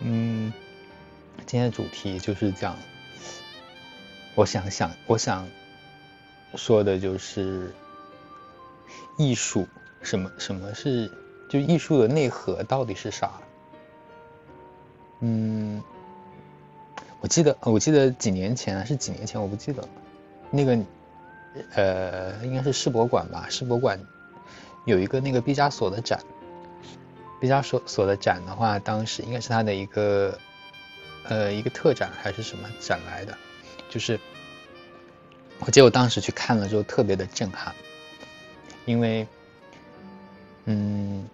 嗯，今天的主题就是讲，我想想，我想说的就是艺术，什么什么是就艺术的内核到底是啥？嗯，我记得我记得几年前是几年前我不记得了，那个呃应该是世博馆吧，世博馆有一个那个毕加索的展。毕加索所的展的话，当时应该是他的一个，呃，一个特展还是什么展来的，就是我记得我当时去看了之后特别的震撼，因为，嗯，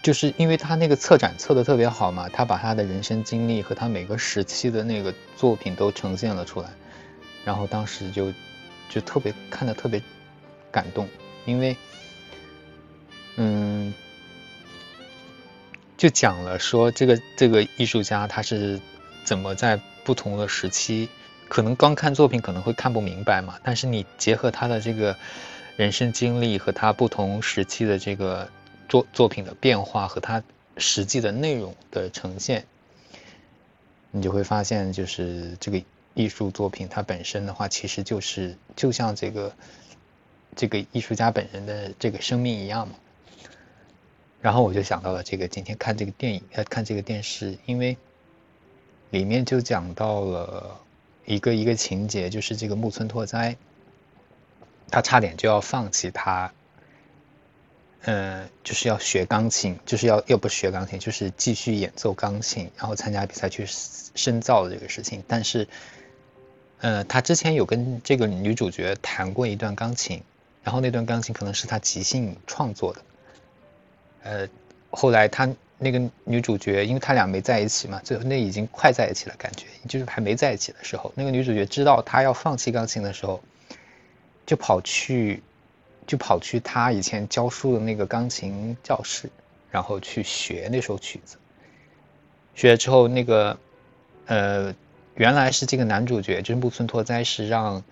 就是因为他那个策展策的特别好嘛，他把他的人生经历和他每个时期的那个作品都呈现了出来，然后当时就就特别看的特别感动，因为，嗯。就讲了说这个这个艺术家他是怎么在不同的时期，可能刚看作品可能会看不明白嘛，但是你结合他的这个人生经历和他不同时期的这个作作品的变化和他实际的内容的呈现，你就会发现就是这个艺术作品它本身的话，其实就是就像这个这个艺术家本人的这个生命一样嘛。然后我就想到了这个，今天看这个电影，呃，看这个电视，因为里面就讲到了一个一个情节，就是这个木村拓哉，他差点就要放弃他，嗯，就是要学钢琴，就是要又不学钢琴，就是继续演奏钢琴，然后参加比赛去深造的这个事情。但是，呃，他之前有跟这个女主角弹过一段钢琴，然后那段钢琴可能是他即兴创作的。呃，后来他那个女主角，因为他俩没在一起嘛，最后那已经快在一起了，感觉就是还没在一起的时候，那个女主角知道他要放弃钢琴的时候，就跑去，就跑去他以前教书的那个钢琴教室，然后去学那首曲子。学了之后，那个呃，原来是这个男主角，就是木村拓哉，是让。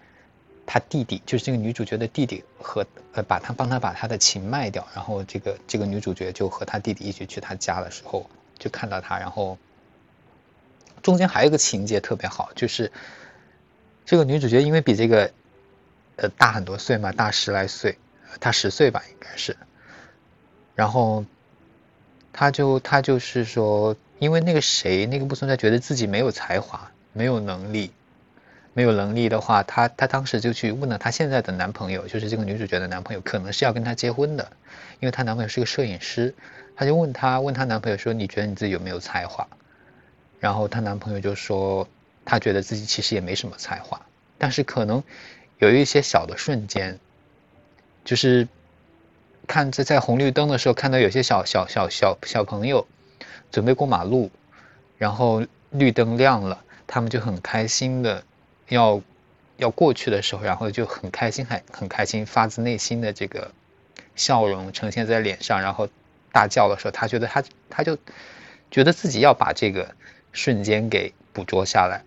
他弟弟就是这个女主角的弟弟，和呃把他帮他把他的琴卖掉，然后这个这个女主角就和他弟弟一起去他家的时候，就看到他，然后中间还有一个情节特别好，就是这个女主角因为比这个呃大很多岁嘛，大十来岁，大十岁吧应该是，然后他就他就是说，因为那个谁那个木村在觉得自己没有才华，没有能力。没有能力的话，她她当时就去问了她现在的男朋友，就是这个女主角的男朋友，可能是要跟她结婚的，因为她男朋友是个摄影师，她就问她问她男朋友说：“你觉得你自己有没有才华？”然后她男朋友就说：“他觉得自己其实也没什么才华，但是可能有一些小的瞬间，就是看在在红绿灯的时候看到有些小小小小小朋友准备过马路，然后绿灯亮了，他们就很开心的。”要要过去的时候，然后就很开心，很很开心，发自内心的这个笑容呈现在脸上，然后大叫的时候，他觉得他他就觉得自己要把这个瞬间给捕捉下来，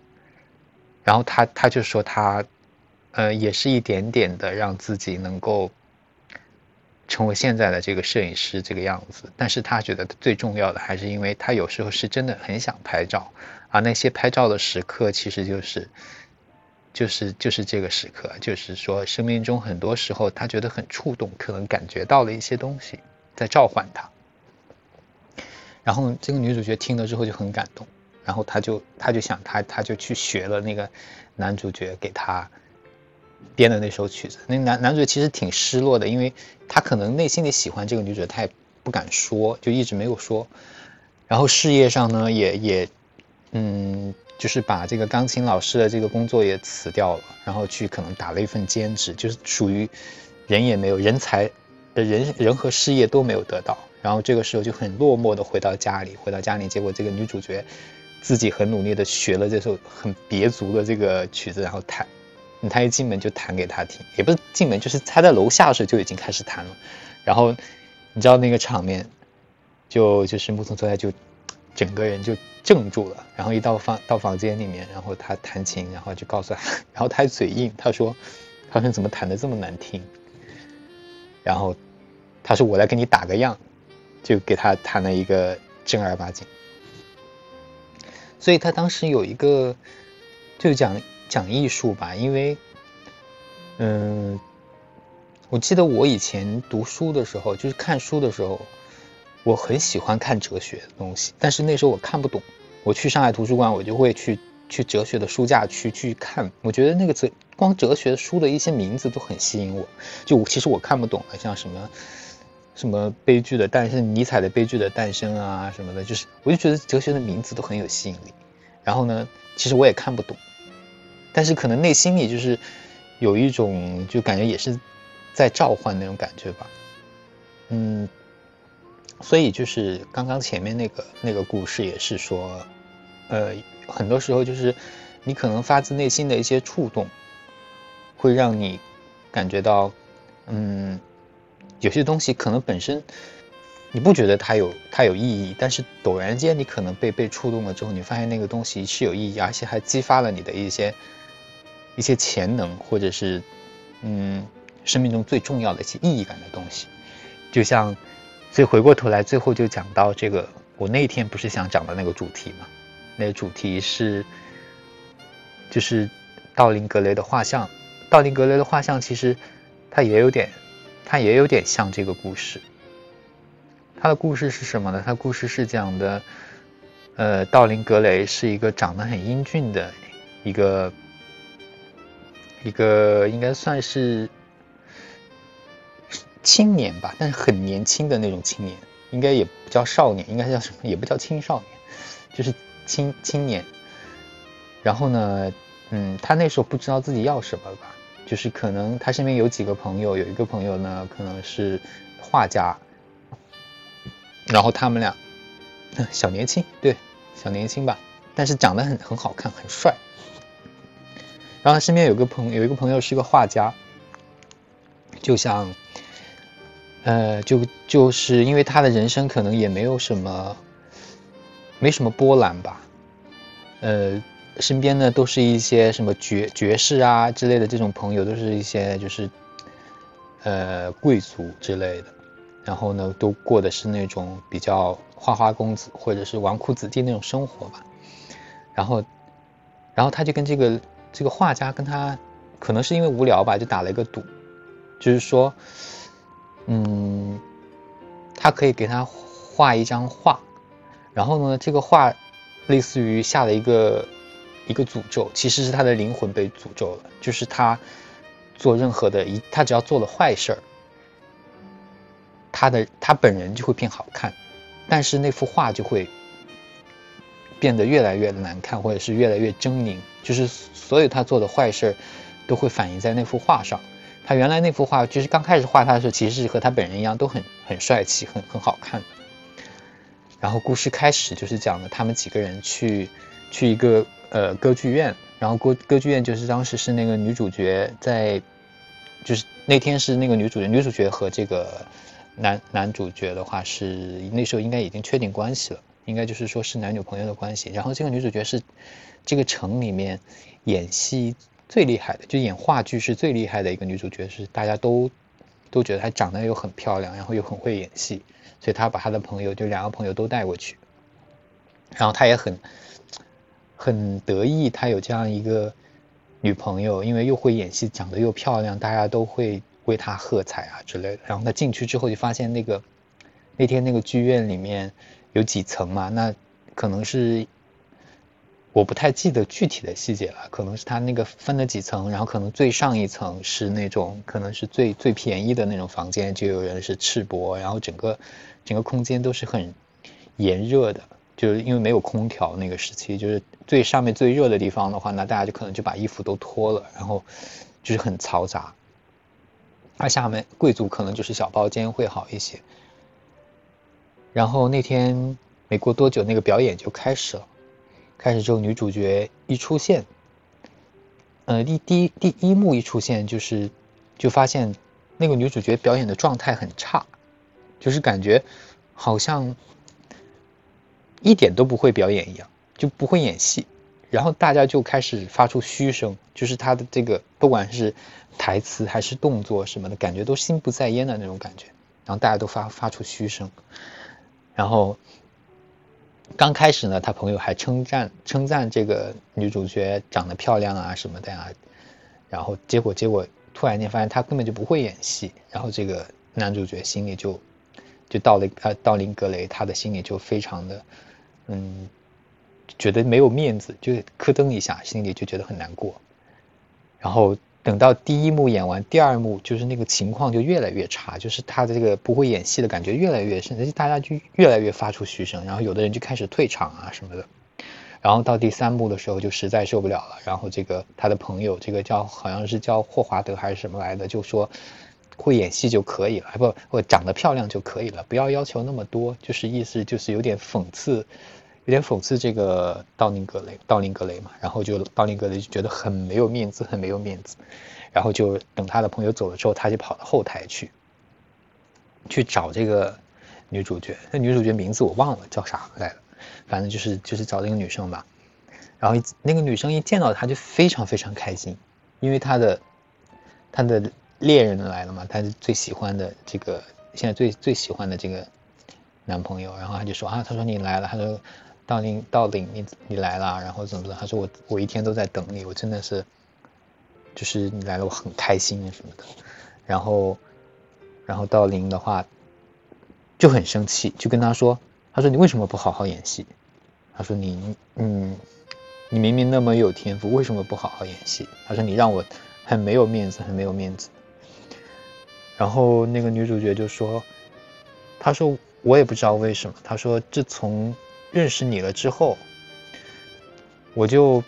然后他他就说他呃也是一点点的让自己能够成为现在的这个摄影师这个样子，但是他觉得最重要的还是因为他有时候是真的很想拍照，而那些拍照的时刻其实就是。就是就是这个时刻，就是说生命中很多时候他觉得很触动，可能感觉到了一些东西在召唤他。然后这个女主角听了之后就很感动，然后她就她就想她她就去学了那个男主角给她编的那首曲子。那男男主角其实挺失落的，因为他可能内心里喜欢这个女主角，他也不敢说，就一直没有说。然后事业上呢，也也嗯。就是把这个钢琴老师的这个工作也辞掉了，然后去可能打了一份兼职，就是属于人也没有人才，人人和事业都没有得到，然后这个时候就很落寞的回到家里，回到家里，结果这个女主角自己很努力的学了这首很别足的这个曲子，然后弹，他一进门就弹给他听，也不是进门，就是她在楼下的时候就已经开始弹了，然后你知道那个场面，就就是木村拓哉就。整个人就怔住了，然后一到房到房间里面，然后他弹琴，然后就告诉他，然后他还嘴硬，他说：“他说怎么弹的这么难听？”然后他说：“我来给你打个样。”就给他弹了一个正儿八经。所以他当时有一个就讲讲艺术吧，因为嗯，我记得我以前读书的时候，就是看书的时候，我很喜欢看哲学的东西，但是那时候我看不懂。我去上海图书馆，我就会去去哲学的书架去去看。我觉得那个哲光哲学书的一些名字都很吸引我。就其实我看不懂的，像什么什么悲剧的诞生，尼采的悲剧的诞生啊什么的，就是我就觉得哲学的名字都很有吸引力。然后呢，其实我也看不懂，但是可能内心里就是有一种就感觉也是在召唤那种感觉吧。嗯。所以就是刚刚前面那个那个故事也是说，呃，很多时候就是你可能发自内心的一些触动，会让你感觉到，嗯，有些东西可能本身你不觉得它有它有意义，但是陡然间你可能被被触动了之后，你发现那个东西是有意义，而且还激发了你的一些一些潜能，或者是嗯生命中最重要的一些意义感的东西，就像。所以回过头来，最后就讲到这个，我那天不是想讲的那个主题嘛？那个主题是，就是道林格雷的画像。道林格雷的画像其实它也有点，它也有点像这个故事。他的故事是什么呢？他故事是讲的，呃，道林格雷是一个长得很英俊的一个，一个应该算是。青年吧，但是很年轻的那种青年，应该也不叫少年，应该叫什么？也不叫青少年，就是青青年。然后呢，嗯，他那时候不知道自己要什么吧，就是可能他身边有几个朋友，有一个朋友呢可能是画家，然后他们俩小年轻，对，小年轻吧，但是长得很很好看，很帅。然后他身边有个朋有一个朋友是个画家，就像。呃，就就是因为他的人生可能也没有什么，没什么波澜吧，呃，身边呢都是一些什么爵爵士啊之类的这种朋友，都是一些就是，呃，贵族之类的，然后呢都过的是那种比较花花公子或者是纨绔子弟那种生活吧，然后，然后他就跟这个这个画家跟他，可能是因为无聊吧，就打了一个赌，就是说。嗯，他可以给他画一张画，然后呢，这个画类似于下了一个一个诅咒，其实是他的灵魂被诅咒了。就是他做任何的一，他只要做了坏事儿，他的他本人就会变好看，但是那幅画就会变得越来越难看，或者是越来越狰狞。就是所有他做的坏事儿都会反映在那幅画上。他原来那幅画就是刚开始画他的时候，其实是和他本人一样，都很很帅气，很很好看。然后故事开始就是讲的他们几个人去去一个呃歌剧院，然后歌歌剧院就是当时是那个女主角在，就是那天是那个女主角，女主角和这个男男主角的话是那时候应该已经确定关系了，应该就是说是男女朋友的关系。然后这个女主角是这个城里面演戏。最厉害的，就演话剧是最厉害的一个女主角，是大家都都觉得她长得又很漂亮，然后又很会演戏，所以她把她的朋友，就两个朋友都带过去，然后她也很很得意，她有这样一个女朋友，因为又会演戏，长得又漂亮，大家都会为她喝彩啊之类的。然后她进去之后就发现那个那天那个剧院里面有几层嘛，那可能是。我不太记得具体的细节了，可能是他那个分了几层，然后可能最上一层是那种可能是最最便宜的那种房间，就有人是赤膊，然后整个整个空间都是很炎热的，就是因为没有空调那个时期，就是最上面最热的地方的话，那大家就可能就把衣服都脱了，然后就是很嘈杂。而下面贵族可能就是小包间会好一些。然后那天没过多久，那个表演就开始了。开始之后，女主角一出现，呃，第第第一幕一出现，就是就发现那个女主角表演的状态很差，就是感觉好像一点都不会表演一样，就不会演戏。然后大家就开始发出嘘声，就是她的这个不管是台词还是动作什么的，感觉都心不在焉的那种感觉。然后大家都发发出嘘声，然后。刚开始呢，他朋友还称赞称赞这个女主角长得漂亮啊什么的呀，然后结果结果突然间发现她根本就不会演戏，然后这个男主角心里就就到了呃道林格雷，他的心里就非常的嗯觉得没有面子，就咯噔一下，心里就觉得很难过，然后。等到第一幕演完，第二幕就是那个情况就越来越差，就是他的这个不会演戏的感觉越来越深，而且大家就越来越发出嘘声，然后有的人就开始退场啊什么的。然后到第三幕的时候就实在受不了了，然后这个他的朋友，这个叫好像是叫霍华德还是什么来的，就说会演戏就可以了，不不长得漂亮就可以了，不要要求那么多，就是意思就是有点讽刺。有点讽刺这个道林格雷，道林格雷嘛，然后就道林格雷就觉得很没有面子，很没有面子，然后就等他的朋友走了之后，他就跑到后台去，去找这个女主角。那女主角名字我忘了叫啥来了，反正就是就是找那个女生吧。然后那个女生一见到他就非常非常开心，因为他的他的恋人来了嘛，他最喜欢的这个现在最最喜欢的这个男朋友。然后他就说啊，他说你来了，他说。道林，道林，你你来了，然后怎么怎么？他说我我一天都在等你，我真的是，就是你来了，我很开心什么的。然后，然后道林的话就很生气，就跟他说：“他说你为什么不好好演戏？他说你嗯，你明明那么有天赋，为什么不好好演戏？他说你让我很没有面子，很没有面子。”然后那个女主角就说：“他说我也不知道为什么。他说自从。”认识你了之后，我就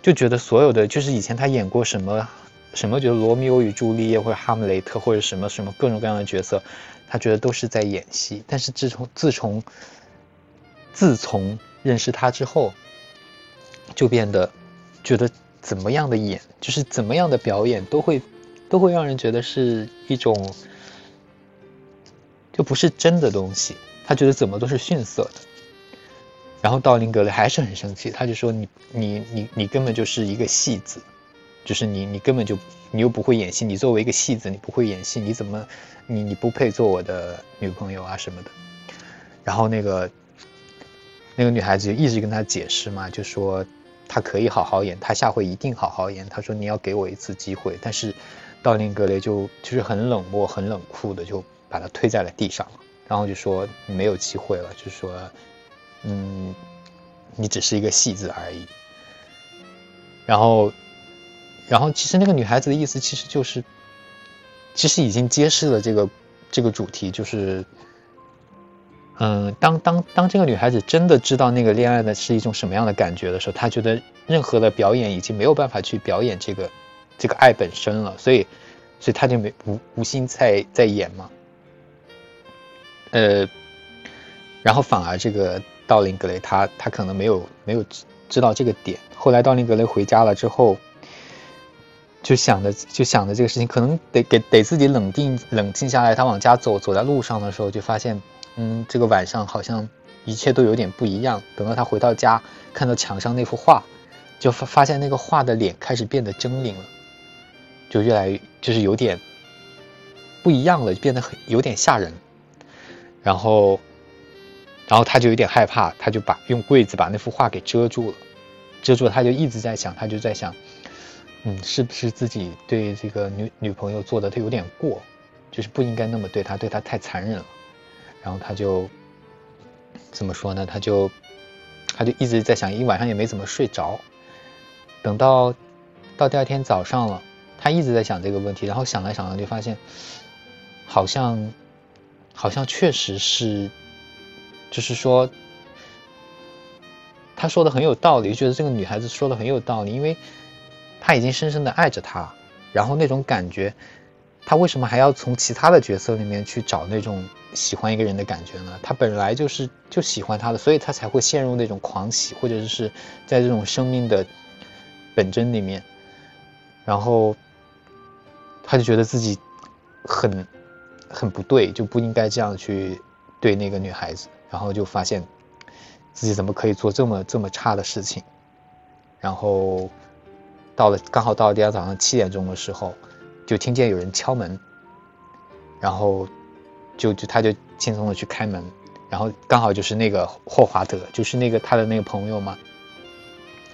就觉得所有的就是以前他演过什么什么，觉得罗密欧与朱丽叶或者哈姆雷特或者什么什么各种各样的角色，他觉得都是在演戏。但是自从自从自从认识他之后，就变得觉得怎么样的演，就是怎么样的表演都会都会让人觉得是一种就不是真的东西。他觉得怎么都是逊色的。然后道林格雷还是很生气，他就说：“你你你你根本就是一个戏子，就是你你根本就你又不会演戏，你作为一个戏子，你不会演戏，你怎么你你不配做我的女朋友啊什么的。”然后那个那个女孩子就一直跟他解释嘛，就说他可以好好演，他下回一定好好演。他说：“你要给我一次机会。”但是道林格雷就就是很冷漠、很冷酷的就把他推在了地上，然后就说：“没有机会了。”就说。嗯，你只是一个戏子而已。然后，然后其实那个女孩子的意思其实就是，其实已经揭示了这个这个主题，就是，嗯，当当当这个女孩子真的知道那个恋爱的是一种什么样的感觉的时候，她觉得任何的表演已经没有办法去表演这个这个爱本身了，所以，所以她就没无无心在在演嘛。呃，然后反而这个。道林格雷他他可能没有没有知知道这个点。后来道林格雷回家了之后，就想着就想着这个事情，可能得给得自己冷静冷静下来。他往家走，走在路上的时候就发现，嗯，这个晚上好像一切都有点不一样。等到他回到家，看到墙上那幅画，就发发现那个画的脸开始变得狰狞了，就越来越就是有点不一样了，就变得很有点吓人。然后。然后他就有点害怕，他就把用柜子把那幅画给遮住了，遮住了，他就一直在想，他就在想，嗯，是不是自己对这个女女朋友做的他有点过，就是不应该那么对他，对他太残忍了。然后他就怎么说呢？他就他就一直在想，一晚上也没怎么睡着。等到到第二天早上了，他一直在想这个问题，然后想来想来就发现，好像好像确实是。就是说，他说的很有道理，觉得这个女孩子说的很有道理，因为他已经深深的爱着她，然后那种感觉，他为什么还要从其他的角色里面去找那种喜欢一个人的感觉呢？他本来就是就喜欢他的，所以他才会陷入那种狂喜，或者是在这种生命的本真里面，然后他就觉得自己很很不对，就不应该这样去对那个女孩子。然后就发现自己怎么可以做这么这么差的事情，然后到了刚好到了第二天早上七点钟的时候，就听见有人敲门，然后就就他就轻松的去开门，然后刚好就是那个霍华德，就是那个他的那个朋友嘛。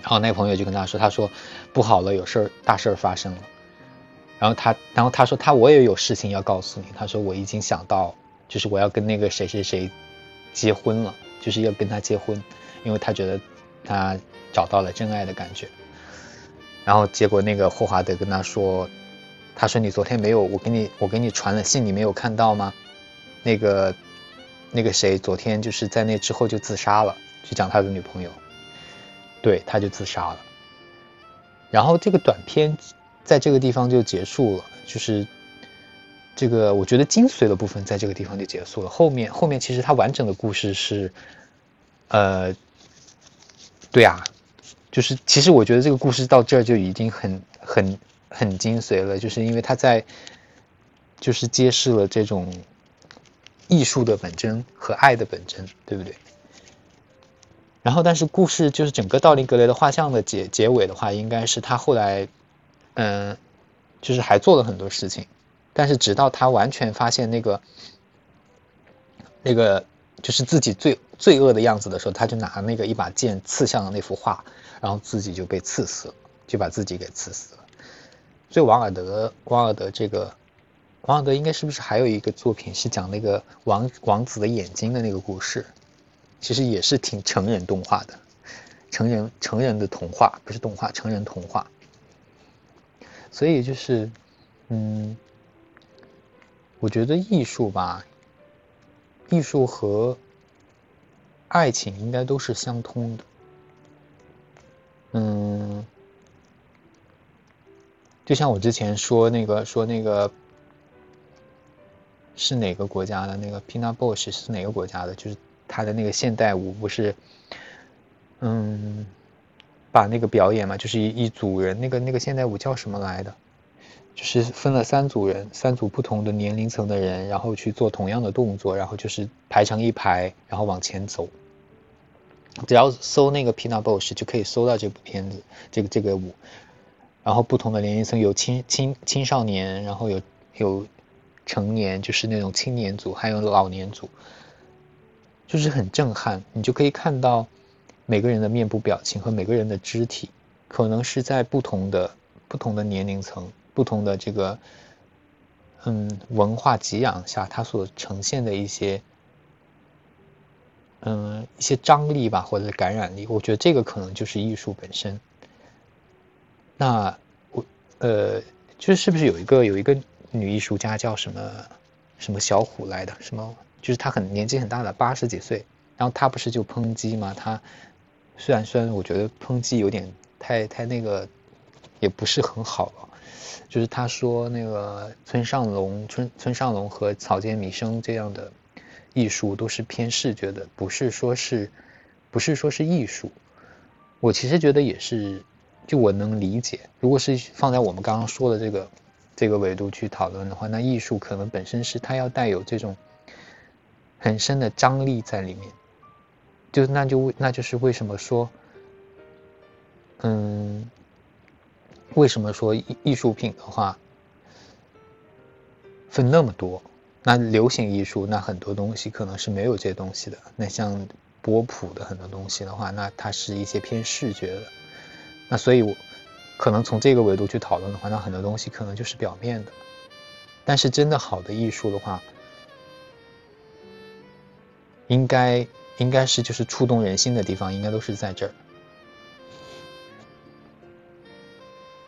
然后那个朋友就跟他说：“他说不好了，有事儿，大事儿发生了。”然后他，然后他说：“他我也有事情要告诉你。”他说：“我已经想到，就是我要跟那个谁谁谁结婚了，就是要跟他结婚，因为他觉得他找到了真爱的感觉。”然后结果那个霍华德跟他说：“他说你昨天没有我给你我给你传了信，你没有看到吗？那个那个谁昨天就是在那之后就自杀了，去讲他的女朋友。”对，他就自杀了。然后这个短片在这个地方就结束了，就是这个我觉得精髓的部分在这个地方就结束了。后面后面其实它完整的故事是，呃，对啊，就是其实我觉得这个故事到这儿就已经很很很精髓了，就是因为他在就是揭示了这种艺术的本真和爱的本真，对不对？然后，但是故事就是整个《道林格雷的画像》的结结尾的话，应该是他后来，嗯，就是还做了很多事情，但是直到他完全发现那个，那个就是自己罪罪恶的样子的时候，他就拿那个一把剑刺向了那幅画，然后自己就被刺死了，就把自己给刺死了。所以，王尔德，王尔德这个，王尔德应该是不是还有一个作品是讲那个王王子的眼睛的那个故事？其实也是挺成人动画的，成人成人的童话不是动画，成人童话。所以就是，嗯，我觉得艺术吧，艺术和爱情应该都是相通的。嗯，就像我之前说那个说那个是哪个国家的那个 Pina Bausch 是哪个国家的，就是。他的那个现代舞不是，嗯，把那个表演嘛，就是一一组人，那个那个现代舞叫什么来的？就是分了三组人，三组不同的年龄层的人，然后去做同样的动作，然后就是排成一排，然后往前走。只要搜那个 Pina Bausch 就可以搜到这部片子，这个这个舞。然后不同的年龄层有青青青少年，然后有有成年，就是那种青年组，还有老年组。就是很震撼，你就可以看到每个人的面部表情和每个人的肢体，可能是在不同的不同的年龄层、不同的这个嗯文化给养下，它所呈现的一些嗯一些张力吧，或者感染力。我觉得这个可能就是艺术本身。那我呃，就是不是有一个有一个女艺术家叫什么什么小虎来的什么？就是她很年纪很大了，八十几岁，然后她不是就抨击吗？她虽然虽然我觉得抨击有点太太那个，也不是很好了。就是他说那个村上龙、村村上龙和草间弥生这样的艺术都是偏视觉的，不是说是不是说是艺术。我其实觉得也是，就我能理解。如果是放在我们刚刚说的这个这个维度去讨论的话，那艺术可能本身是它要带有这种。很深的张力在里面，就那就那就是为什么说，嗯，为什么说艺艺术品的话分那么多？那流行艺术那很多东西可能是没有这些东西的。那像波普的很多东西的话，那它是一些偏视觉的。那所以，我可能从这个维度去讨论的话，那很多东西可能就是表面的。但是真的好的艺术的话。应该应该是就是触动人心的地方，应该都是在这儿。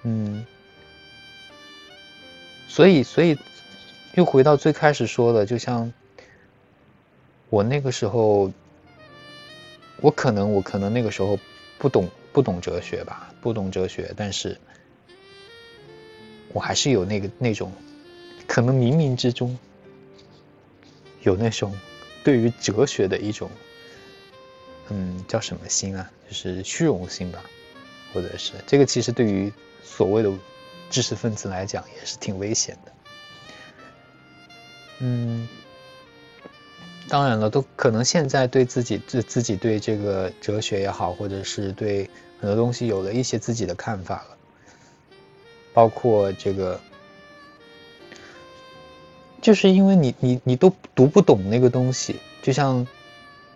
嗯，所以所以又回到最开始说的，就像我那个时候，我可能我可能那个时候不懂不懂哲学吧，不懂哲学，但是我还是有那个那种，可能冥冥之中有那种。对于哲学的一种，嗯，叫什么心啊？就是虚荣心吧，或者是这个，其实对于所谓的知识分子来讲，也是挺危险的。嗯，当然了，都可能现在对自己自自己对这个哲学也好，或者是对很多东西有了一些自己的看法了，包括这个。就是因为你你你都读不懂那个东西，就像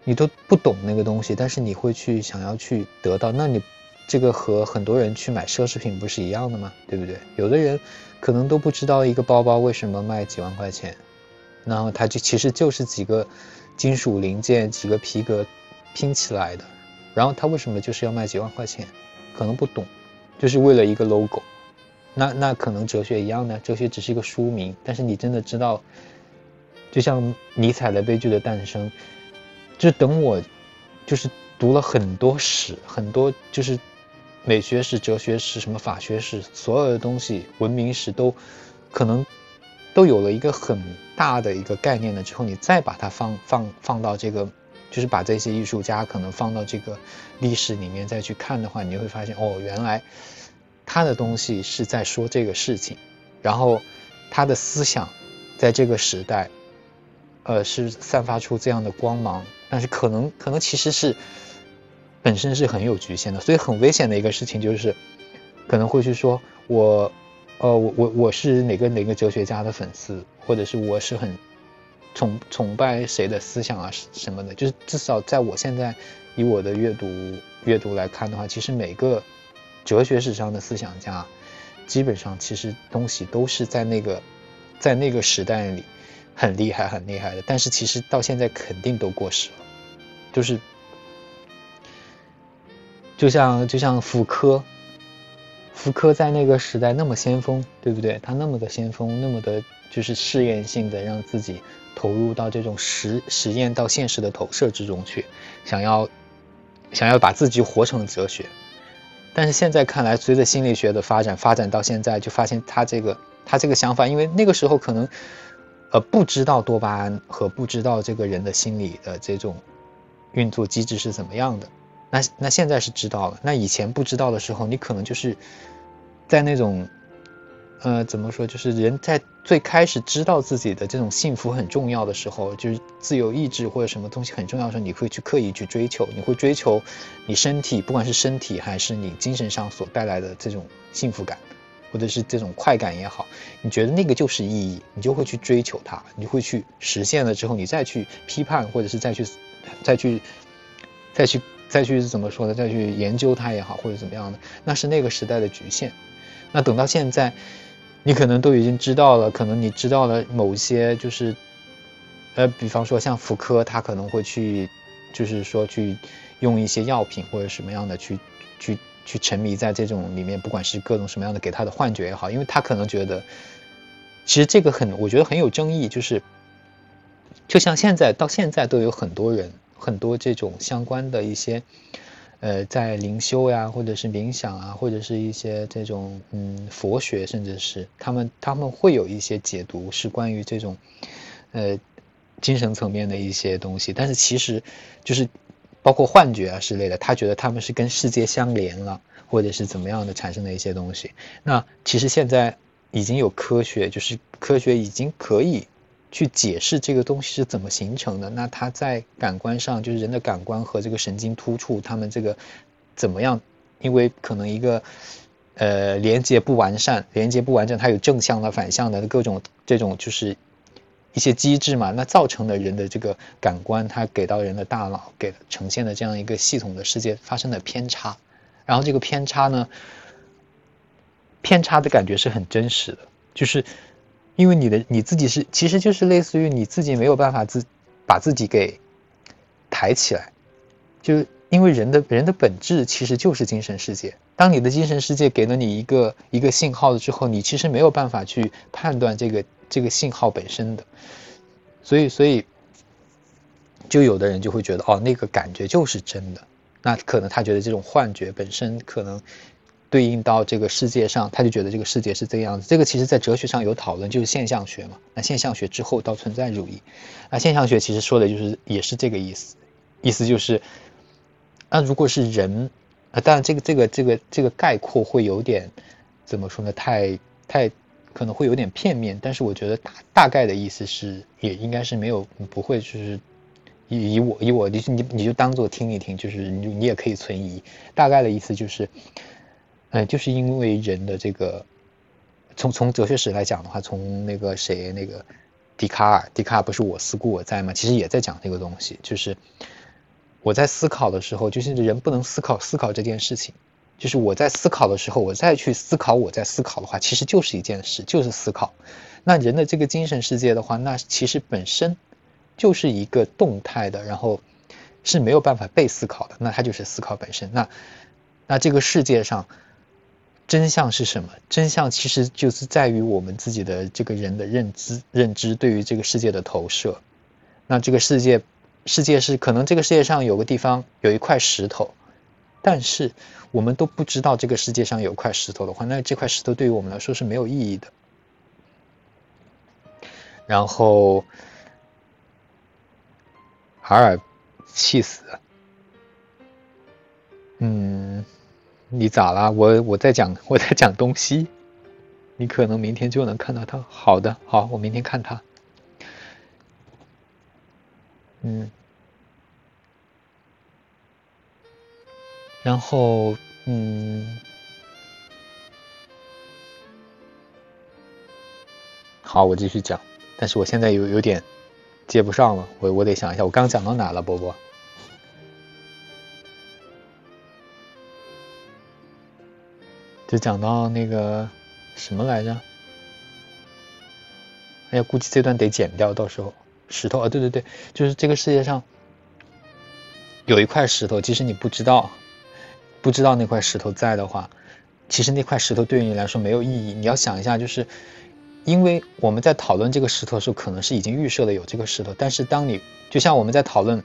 你都不懂那个东西，但是你会去想要去得到，那你这个和很多人去买奢侈品不是一样的吗？对不对？有的人可能都不知道一个包包为什么卖几万块钱，然后它就其实就是几个金属零件、几个皮革拼起来的，然后它为什么就是要卖几万块钱？可能不懂，就是为了一个 logo。那那可能哲学一样的，哲学只是一个书名，但是你真的知道，就像尼采的《悲剧的诞生》。就等我，就是读了很多史，很多就是美学史、哲学史、什么法学史，所有的东西，文明史都可能都有了一个很大的一个概念了之后，你再把它放放放到这个，就是把这些艺术家可能放到这个历史里面再去看的话，你会发现哦，原来他的东西是在说这个事情，然后他的思想在这个时代，呃，是散发出这样的光芒。但是可能可能其实是本身是很有局限的，所以很危险的一个事情就是，可能会去说我，呃，我我我是哪个哪个哲学家的粉丝，或者是我是很崇崇拜谁的思想啊什么的，就是至少在我现在以我的阅读阅读来看的话，其实每个哲学史上的思想家，基本上其实东西都是在那个在那个时代里很厉害很厉害的，但是其实到现在肯定都过时了。就是，就像就像福柯，福柯在那个时代那么先锋，对不对？他那么的先锋，那么的，就是试验性的让自己投入到这种实实验到现实的投射之中去，想要想要把自己活成哲学。但是现在看来，随着心理学的发展，发展到现在，就发现他这个他这个想法，因为那个时候可能呃不知道多巴胺和不知道这个人的心理的这种。运作机制是怎么样的？那那现在是知道了。那以前不知道的时候，你可能就是在那种，呃，怎么说？就是人在最开始知道自己的这种幸福很重要的时候，就是自由意志或者什么东西很重要的时候，你会去刻意去追求，你会追求你身体，不管是身体还是你精神上所带来的这种幸福感，或者是这种快感也好，你觉得那个就是意义，你就会去追求它，你会去实现了之后，你再去批判或者是再去。再去，再去，再去再去怎么说呢？再去研究它也好，或者怎么样的，那是那个时代的局限。那等到现在，你可能都已经知道了，可能你知道了某些，就是，呃，比方说像福柯，他可能会去，就是说去用一些药品或者什么样的去，去，去沉迷在这种里面，不管是各种什么样的给他的幻觉也好，因为他可能觉得，其实这个很，我觉得很有争议，就是。就像现在到现在都有很多人，很多这种相关的一些，呃，在灵修呀，或者是冥想啊，或者是一些这种嗯佛学，甚至是他们他们会有一些解读，是关于这种，呃，精神层面的一些东西。但是其实，就是包括幻觉啊之类的，他觉得他们是跟世界相连了，或者是怎么样的产生的一些东西。那其实现在已经有科学，就是科学已经可以。去解释这个东西是怎么形成的，那它在感官上，就是人的感官和这个神经突触，他们这个怎么样？因为可能一个呃连接不完善，连接不完整，它有正向的、反向的各种这种就是一些机制嘛，那造成了人的这个感官，它给到人的大脑给呈现的这样一个系统的世界发生了偏差，然后这个偏差呢，偏差的感觉是很真实的，就是。因为你的你自己是，其实就是类似于你自己没有办法自把自己给抬起来，就因为人的人的本质其实就是精神世界。当你的精神世界给了你一个一个信号了之后，你其实没有办法去判断这个这个信号本身的，所以所以就有的人就会觉得哦，那个感觉就是真的，那可能他觉得这种幻觉本身可能。对应到这个世界上，他就觉得这个世界是这个样子。这个其实在哲学上有讨论，就是现象学嘛。那现象学之后到存在主义，那现象学其实说的就是也是这个意思，意思就是，那如果是人，啊，当然这个这个这个这个概括会有点怎么说呢？太太可能会有点片面，但是我觉得大大概的意思是，也应该是没有不会就是以以我以我你你你就当做听一听，就是你你也可以存疑。大概的意思就是。哎，就是因为人的这个，从从哲学史来讲的话，从那个谁那个笛卡尔，笛卡尔不是我思故我在吗？其实也在讲这个东西，就是我在思考的时候，就是人不能思考思考这件事情，就是我在思考的时候，我再去思考我在思考的话，其实就是一件事，就是思考。那人的这个精神世界的话，那其实本身就是一个动态的，然后是没有办法被思考的，那它就是思考本身。那那这个世界上真相是什么？真相其实就是在于我们自己的这个人的认知认知对于这个世界的投射。那这个世界。世界是可能这个世界上有个地方有一块石头，但是我们都不知道这个世界上有块石头的话，那这块石头对于我们来说是没有意义的。然后，海尔气死，嗯，你咋了？我我在讲我在讲东西，你可能明天就能看到它。好的，好，我明天看它。嗯，然后嗯，好，我继续讲，但是我现在有有点接不上了，我我得想一下，我刚讲到哪了，波波？就讲到那个什么来着？哎呀，估计这段得剪掉，到时候。石头啊，对对对，就是这个世界上有一块石头，即使你不知道，不知道那块石头在的话，其实那块石头对于你来说没有意义。你要想一下，就是因为我们在讨论这个石头的时候，可能是已经预设了有这个石头，但是当你就像我们在讨论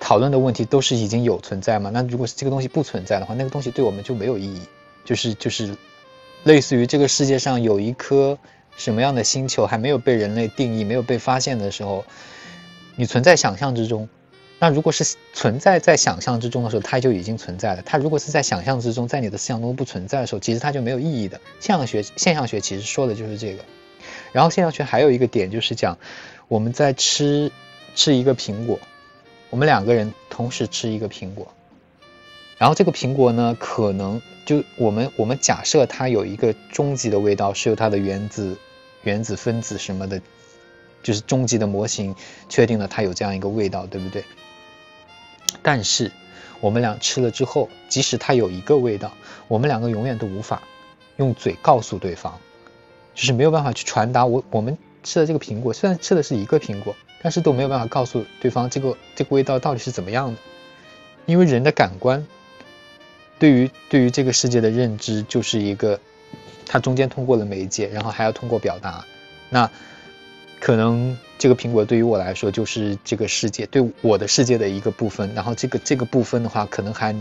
讨论的问题都是已经有存在嘛，那如果是这个东西不存在的话，那个东西对我们就没有意义。就是就是类似于这个世界上有一颗。什么样的星球还没有被人类定义、没有被发现的时候，你存在想象之中。那如果是存在在想象之中的时候，它就已经存在了。它如果是在想象之中，在你的思想中不存在的时候，其实它就没有意义的。现象学现象学其实说的就是这个。然后现象学还有一个点就是讲，我们在吃吃一个苹果，我们两个人同时吃一个苹果。然后这个苹果呢，可能就我们我们假设它有一个终极的味道，是由它的原子、原子分子什么的，就是终极的模型确定了它有这样一个味道，对不对？但是我们俩吃了之后，即使它有一个味道，我们两个永远都无法用嘴告诉对方，就是没有办法去传达我我们吃的这个苹果，虽然吃的是一个苹果，但是都没有办法告诉对方这个这个味道到底是怎么样的，因为人的感官。对于对于这个世界的认知，就是一个，它中间通过了媒介，然后还要通过表达。那可能这个苹果对于我来说，就是这个世界对我的世界的一个部分。然后这个这个部分的话，可能还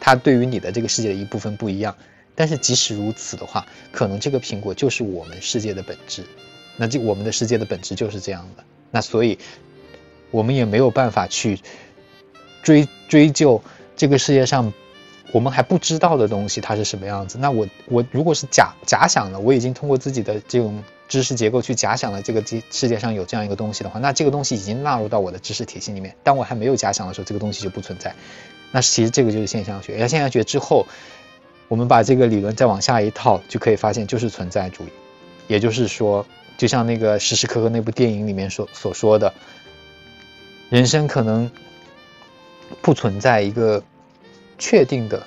它对于你的这个世界的一部分不一样。但是即使如此的话，可能这个苹果就是我们世界的本质。那这我们的世界的本质就是这样的。那所以，我们也没有办法去追追究这个世界上。我们还不知道的东西，它是什么样子？那我我如果是假假想的，我已经通过自己的这种知识结构去假想了这个世世界上有这样一个东西的话，那这个东西已经纳入到我的知识体系里面。当我还没有假想的时候，这个东西就不存在。那其实这个就是现象学。而现象学之后，我们把这个理论再往下一套，就可以发现就是存在主义。也就是说，就像那个时时刻刻那部电影里面所所说的，人生可能不存在一个。确定的，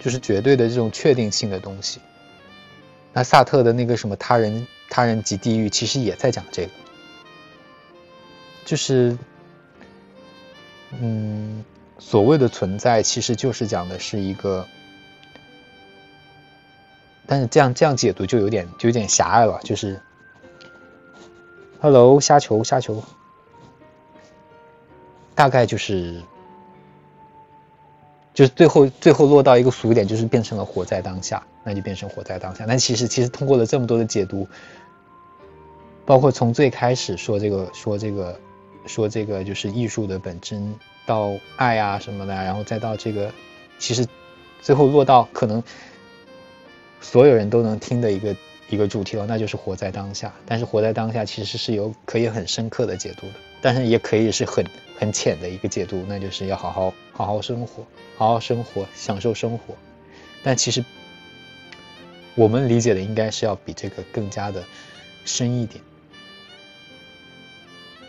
就是绝对的这种确定性的东西。那萨特的那个什么他人他人即地狱，其实也在讲这个，就是，嗯，所谓的存在，其实就是讲的是一个，但是这样这样解读就有点就有点狭隘了，就是，Hello，虾球虾球，大概就是。就是最后最后落到一个俗点，就是变成了活在当下，那就变成活在当下。那其实其实通过了这么多的解读，包括从最开始说这个说这个说这个就是艺术的本真，到爱啊什么的，然后再到这个，其实最后落到可能所有人都能听的一个一个主题了，那就是活在当下。但是活在当下其实是有可以很深刻的解读的，但是也可以是很很浅的一个解读，那就是要好好好好生活。好好生活，享受生活，但其实我们理解的应该是要比这个更加的深一点。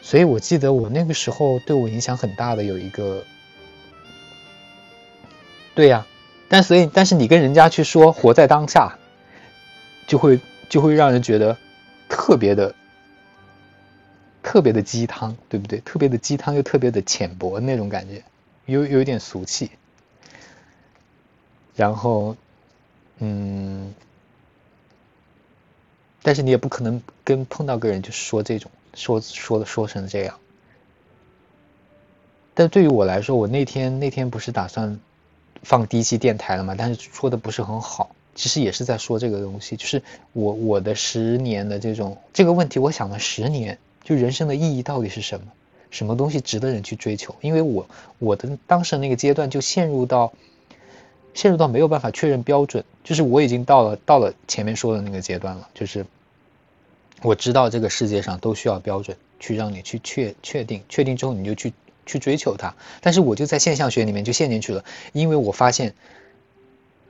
所以我记得我那个时候对我影响很大的有一个，对呀，但所以但是你跟人家去说活在当下，就会就会让人觉得特别的特别的鸡汤，对不对？特别的鸡汤又特别的浅薄那种感觉，有有一点俗气。然后，嗯，但是你也不可能跟碰到个人就说这种。说说的说成这样，但对于我来说，我那天那天不是打算放第一期电台了嘛？但是说的不是很好，其实也是在说这个东西，就是我我的十年的这种这个问题，我想了十年，就人生的意义到底是什么？什么东西值得人去追求？因为我我的当时那个阶段就陷入到陷入到没有办法确认标准，就是我已经到了到了前面说的那个阶段了，就是。我知道这个世界上都需要标准去让你去确确定，确定之后你就去去追求它。但是我就在现象学里面就陷进去了，因为我发现，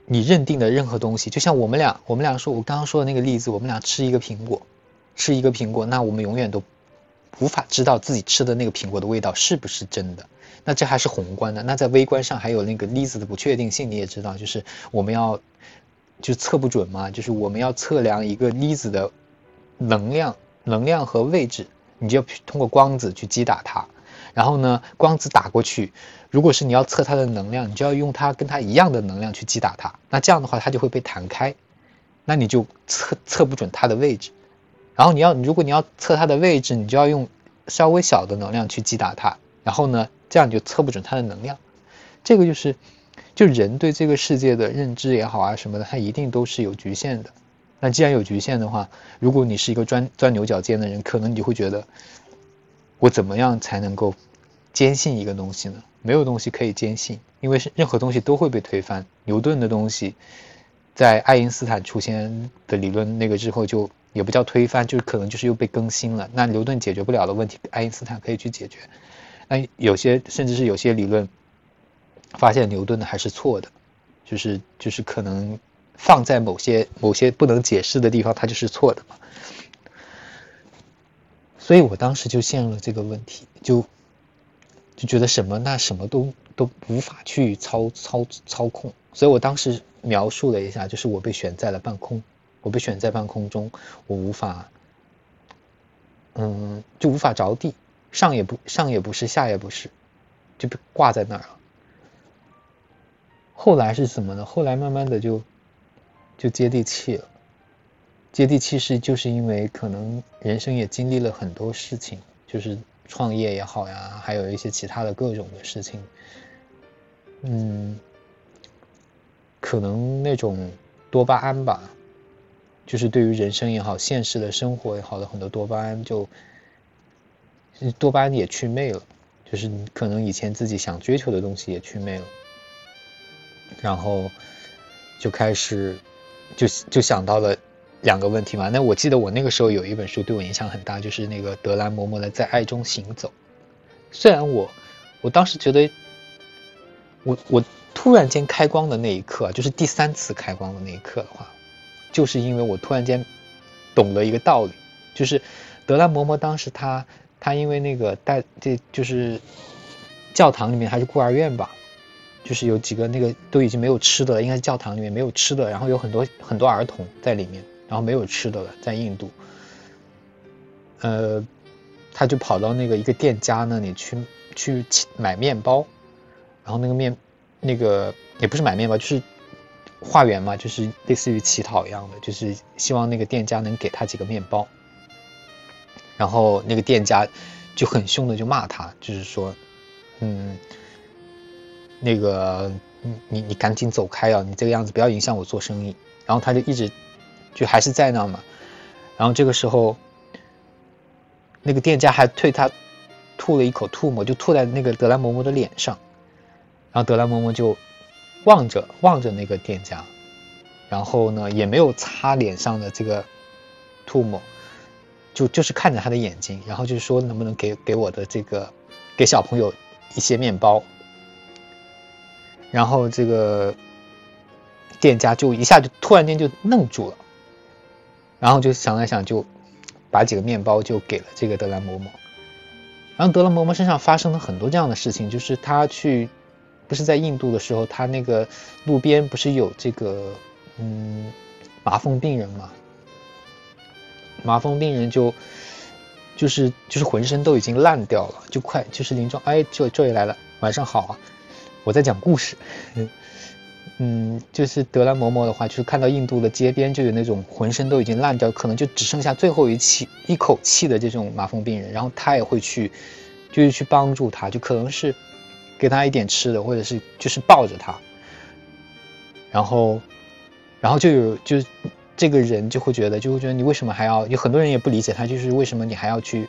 你认定的任何东西，就像我们俩，我们俩说，我刚刚说的那个例子，我们俩吃一个苹果，吃一个苹果，那我们永远都无法知道自己吃的那个苹果的味道是不是真的。那这还是宏观的，那在微观上还有那个粒子的不确定性，你也知道，就是我们要就测不准嘛，就是我们要测量一个粒子的。能量、能量和位置，你就要通过光子去击打它。然后呢，光子打过去，如果是你要测它的能量，你就要用它跟它一样的能量去击打它。那这样的话，它就会被弹开，那你就测测不准它的位置。然后你要，如果你要测它的位置，你就要用稍微小的能量去击打它。然后呢，这样你就测不准它的能量。这个就是，就人对这个世界的认知也好啊什么的，它一定都是有局限的。那既然有局限的话，如果你是一个钻钻牛角尖的人，可能你就会觉得，我怎么样才能够坚信一个东西呢？没有东西可以坚信，因为是任何东西都会被推翻。牛顿的东西，在爱因斯坦出现的理论那个之后，就也不叫推翻，就是可能就是又被更新了。那牛顿解决不了的问题，爱因斯坦可以去解决。那有些甚至是有些理论，发现牛顿的还是错的，就是就是可能。放在某些某些不能解释的地方，它就是错的嘛。所以我当时就陷入了这个问题，就就觉得什么那什么都都无法去操操操控。所以我当时描述了一下，就是我被悬在了半空，我被悬在半空中，我无法，嗯，就无法着地，上也不上也不是，下也不是，就被挂在那儿了。后来是什么呢？后来慢慢的就。就接地气了，接地气是就是因为可能人生也经历了很多事情，就是创业也好呀，还有一些其他的各种的事情，嗯，可能那种多巴胺吧，就是对于人生也好，现实的生活也好的很多多巴胺就，多巴胺也去魅了，就是可能以前自己想追求的东西也去魅了，然后就开始。就就想到了两个问题嘛。那我记得我那个时候有一本书对我影响很大，就是那个德兰嬷嬷的《在爱中行走》。虽然我我当时觉得，我我突然间开光的那一刻，就是第三次开光的那一刻的话，就是因为我突然间懂了一个道理，就是德兰嬷嬷当时她她因为那个带这就是教堂里面还是孤儿院吧。就是有几个那个都已经没有吃的了，应该是教堂里面没有吃的，然后有很多很多儿童在里面，然后没有吃的了，在印度，呃，他就跑到那个一个店家那里去去买面包，然后那个面那个也不是买面包，就是化缘嘛，就是类似于乞讨一样的，就是希望那个店家能给他几个面包，然后那个店家就很凶的就骂他，就是说，嗯。那个，你你你赶紧走开啊！你这个样子不要影响我做生意。然后他就一直就还是在那嘛。然后这个时候，那个店家还对他吐了一口唾沫，就吐在那个德兰嬷嬷的脸上。然后德兰嬷嬷就望着望着那个店家，然后呢也没有擦脸上的这个唾沫，就就是看着他的眼睛，然后就说能不能给给我的这个给小朋友一些面包。然后这个店家就一下就突然间就愣住了，然后就想了想，就把几个面包就给了这个德兰嬷嬷。然后德兰嬷嬷身上发生了很多这样的事情，就是他去，不是在印度的时候，他那个路边不是有这个嗯麻风病人嘛？麻风病人就就是就是浑身都已经烂掉了，就快就是临终哎，就这里来了，晚上好啊，我在讲故事。嗯，嗯就是德拉嬷嬷的话，就是看到印度的街边就有那种浑身都已经烂掉，可能就只剩下最后一气一口气的这种麻风病人，然后他也会去，就是去帮助他，就可能是给他一点吃的，或者是就是抱着他，然后，然后就有就这个人就会觉得就会觉得你为什么还要有很多人也不理解他，就是为什么你还要去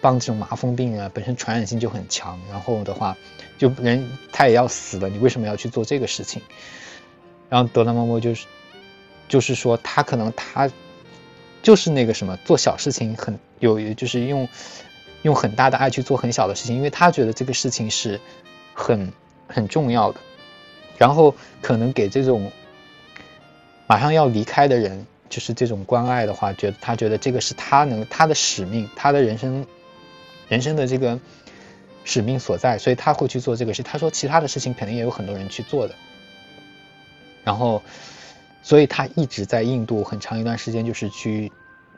帮这种麻风病人啊？本身传染性就很强，然后的话。就人他也要死了，你为什么要去做这个事情？然后德拉嬷嬷就是，就是说他可能他就是那个什么做小事情很有，就是用用很大的爱去做很小的事情，因为他觉得这个事情是很很重要的。然后可能给这种马上要离开的人，就是这种关爱的话，觉得他觉得这个是他能他的使命，他的人生人生的这个。使命所在，所以他会去做这个事。他说，其他的事情肯定也有很多人去做的。然后，所以他一直在印度很长一段时间，就是去，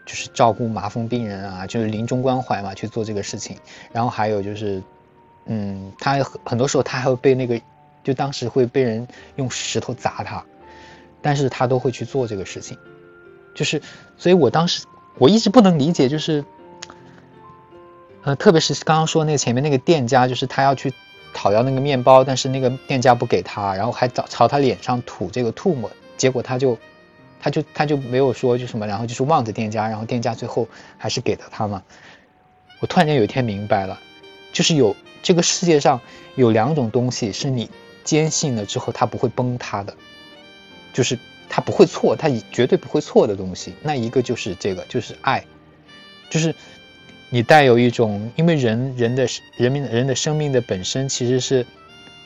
就是照顾麻风病人啊，就是临终关怀嘛，去做这个事情。然后还有就是，嗯，他很很多时候他还会被那个，就当时会被人用石头砸他，但是他都会去做这个事情。就是，所以我当时我一直不能理解，就是。呃，特别是刚刚说那个前面那个店家，就是他要去讨要那个面包，但是那个店家不给他，然后还朝朝他脸上吐这个唾沫，结果他就，他就他就没有说就什么，然后就是望着店家，然后店家最后还是给了他嘛。我突然间有一天明白了，就是有这个世界上有两种东西是你坚信了之后它不会崩塌的，就是它不会错，它绝对不会错的东西。那一个就是这个，就是爱，就是。你带有一种，因为人人的人民人的生命的本身其实是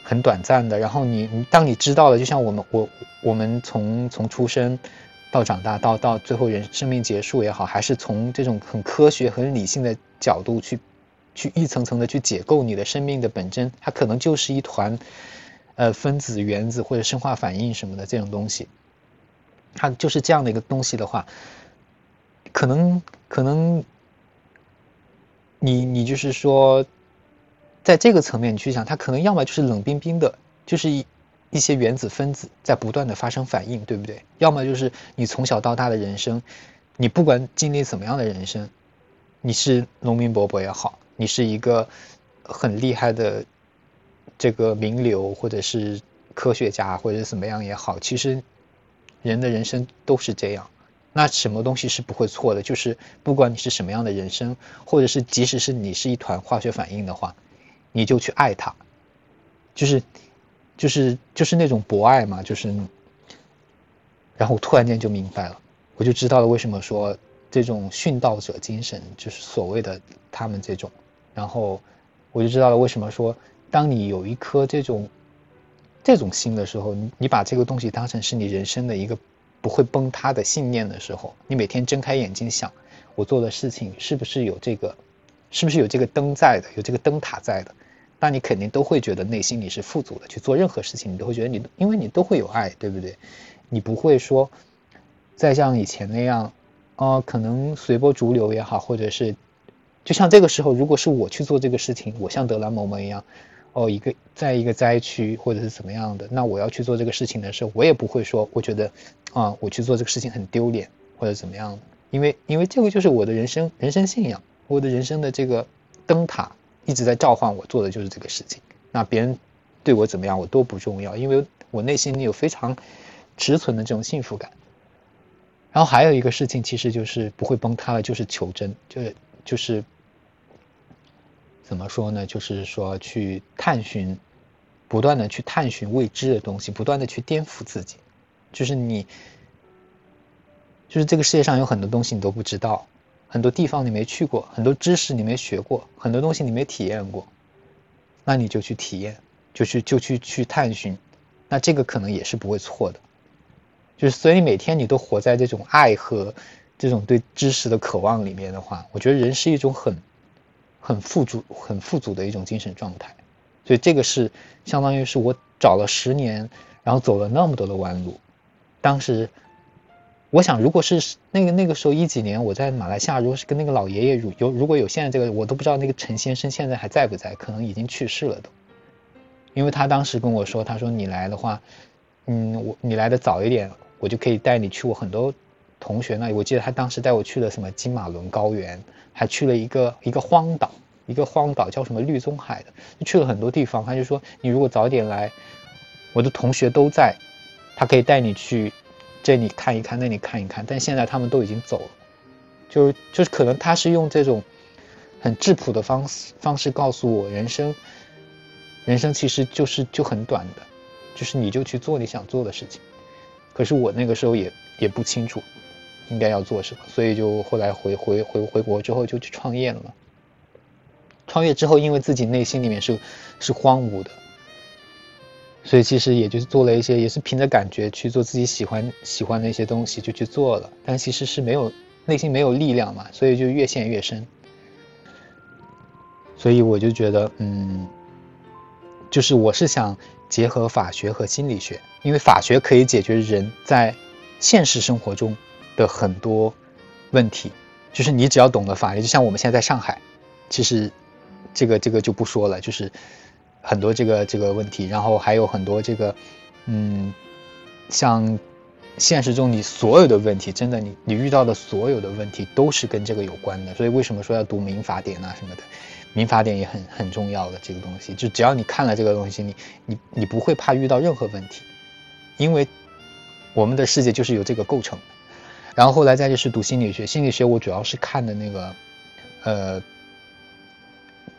很短暂的。然后你你当你知道了，就像我们我我们从从出生到长大到到最后人生命结束也好，还是从这种很科学很理性的角度去去一层层的去解构你的生命的本真，它可能就是一团呃分子原子或者生化反应什么的这种东西，它就是这样的一个东西的话，可能可能。你你就是说，在这个层面你去想，它可能要么就是冷冰冰的，就是一一些原子分子在不断的发生反应，对不对？要么就是你从小到大的人生，你不管经历怎么样的人生，你是农民伯伯也好，你是一个很厉害的这个名流，或者是科学家，或者怎么样也好，其实人的人生都是这样。那什么东西是不会错的？就是不管你是什么样的人生，或者是即使是你是一团化学反应的话，你就去爱它，就是，就是就是那种博爱嘛，就是。然后我突然间就明白了，我就知道了为什么说这种殉道者精神就是所谓的他们这种，然后我就知道了为什么说当你有一颗这种这种心的时候，你你把这个东西当成是你人生的一个。不会崩塌的信念的时候，你每天睁开眼睛想，我做的事情是不是有这个，是不是有这个灯在的，有这个灯塔在的，那你肯定都会觉得内心里是富足的。去做任何事情，你都会觉得你，因为你都会有爱，对不对？你不会说再像以前那样，啊，可能随波逐流也好，或者是，就像这个时候，如果是我去做这个事情，我像德兰某某一样。哦，一个在一个灾区或者是怎么样的，那我要去做这个事情的时候，我也不会说我觉得，啊，我去做这个事情很丢脸或者怎么样的，因为因为这个就是我的人生人生信仰，我的人生的这个灯塔一直在召唤我做的就是这个事情。那别人对我怎么样我都不重要，因为我内心里有非常直存的这种幸福感。然后还有一个事情，其实就是不会崩塌的，就是求真，就是就是。怎么说呢？就是说去探寻，不断的去探寻未知的东西，不断的去颠覆自己。就是你，就是这个世界上有很多东西你都不知道，很多地方你没去过，很多知识你没学过，很多东西你没体验过，那你就去体验，就去就去去探寻，那这个可能也是不会错的。就是所以每天你都活在这种爱和这种对知识的渴望里面的话，我觉得人是一种很。很富足、很富足的一种精神状态。所以这个是相当于是我找了十年，然后走了那么多的弯路。当时我想，如果是那个那个时候一几年我在马来西亚，如果是跟那个老爷爷如有如果有现在这个，我都不知道那个陈先生现在还在不在，可能已经去世了都。因为他当时跟我说，他说你来的话，嗯，我你来的早一点，我就可以带你去我很多同学那里。我记得他当时带我去了什么金马伦高原，还去了一个一个荒岛。一个荒岛叫什么绿宗海的，去了很多地方。他就说，你如果早点来，我的同学都在，他可以带你去这里看一看，那里看一看。但现在他们都已经走了，就是就是可能他是用这种很质朴的方式方式告诉我，人生人生其实就是就很短的，就是你就去做你想做的事情。可是我那个时候也也不清楚应该要做什么，所以就后来回回回回国之后就去创业了嘛。创业之后，因为自己内心里面是是荒芜的，所以其实也就是做了一些，也是凭着感觉去做自己喜欢喜欢的一些东西就去做了，但其实是没有内心没有力量嘛，所以就越陷越深。所以我就觉得，嗯，就是我是想结合法学和心理学，因为法学可以解决人在现实生活中的很多问题，就是你只要懂得法律，就像我们现在在上海，其实。这个这个就不说了，就是很多这个这个问题，然后还有很多这个，嗯，像现实中你所有的问题，真的你你遇到的所有的问题都是跟这个有关的。所以为什么说要读民法典啊什么的？民法典也很很重要的这个东西，就只要你看了这个东西，你你你不会怕遇到任何问题，因为我们的世界就是由这个构成。然后后来再就是读心理学，心理学我主要是看的那个，呃。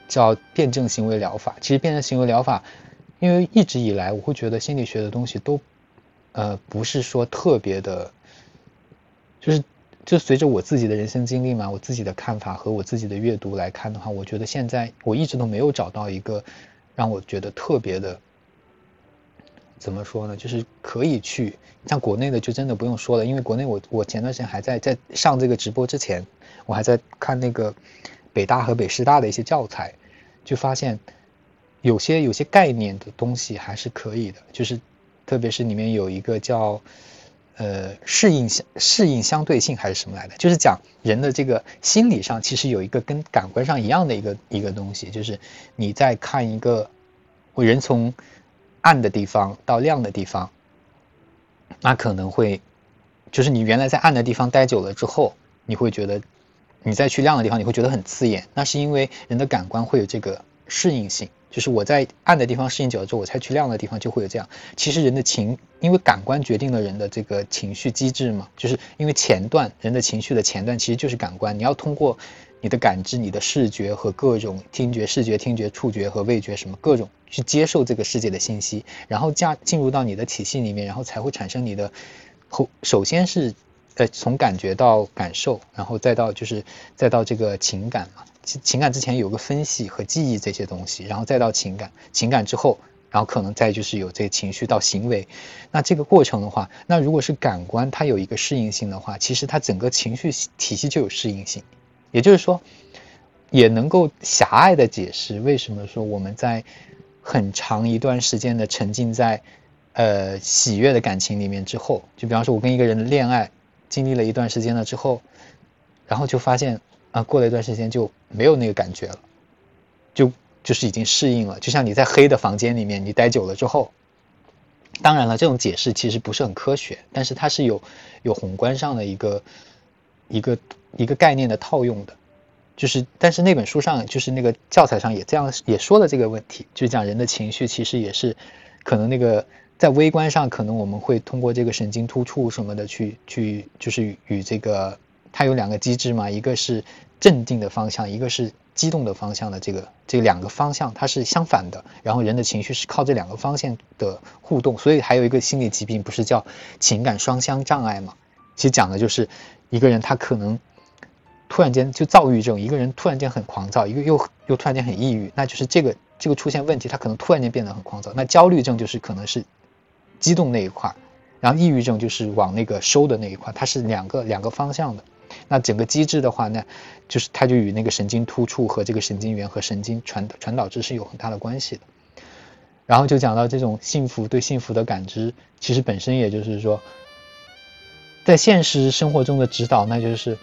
叫辩证行为疗法。其实辩证行为疗法，因为一直以来我会觉得心理学的东西都，呃，不是说特别的，就是就随着我自己的人生经历嘛，我自己的看法和我自己的阅读来看的话，我觉得现在我一直都没有找到一个让我觉得特别的，怎么说呢？就是可以去像国内的就真的不用说了，因为国内我我前段时间还在在上这个直播之前，我还在看那个。北大和北师大的一些教材，就发现有些有些概念的东西还是可以的，就是特别是里面有一个叫呃适应相适应相对性还是什么来的，就是讲人的这个心理上其实有一个跟感官上一样的一个一个东西，就是你在看一个我人从暗的地方到亮的地方，那可能会就是你原来在暗的地方待久了之后，你会觉得。你再去亮的地方，你会觉得很刺眼，那是因为人的感官会有这个适应性，就是我在暗的地方适应久了之后，我才去亮的地方就会有这样。其实人的情，因为感官决定了人的这个情绪机制嘛，就是因为前段人的情绪的前段其实就是感官，你要通过你的感知、你的视觉和各种听觉、视觉、听觉、触觉和味觉什么各种去接受这个世界的信息，然后加进入到你的体系里面，然后才会产生你的后，首先是。呃，从感觉到感受，然后再到就是再到这个情感嘛，情情感之前有个分析和记忆这些东西，然后再到情感，情感之后，然后可能再就是有这情绪到行为，那这个过程的话，那如果是感官它有一个适应性的话，其实它整个情绪体系就有适应性，也就是说，也能够狭隘的解释为什么说我们在很长一段时间的沉浸在呃喜悦的感情里面之后，就比方说我跟一个人恋爱。经历了一段时间了之后，然后就发现啊，过了一段时间就没有那个感觉了，就就是已经适应了。就像你在黑的房间里面，你待久了之后，当然了，这种解释其实不是很科学，但是它是有有宏观上的一个一个一个概念的套用的。就是，但是那本书上就是那个教材上也这样也说了这个问题，就讲人的情绪其实也是可能那个。在微观上，可能我们会通过这个神经突触什么的去去，就是与这个它有两个机制嘛，一个是镇定的方向，一个是激动的方向的这个这两个方向它是相反的。然后人的情绪是靠这两个方向的互动，所以还有一个心理疾病不是叫情感双相障碍嘛？其实讲的就是一个人他可能突然间就躁郁症，一个人突然间很狂躁，一个又又突然间很抑郁，那就是这个这个出现问题，他可能突然间变得很狂躁。那焦虑症就是可能是。激动那一块，然后抑郁症就是往那个收的那一块，它是两个两个方向的。那整个机制的话，呢就是它就与那个神经突触和这个神经元和神经传传导质是有很大的关系的。然后就讲到这种幸福对幸福的感知，其实本身也就是说，在现实生活中的指导，那就是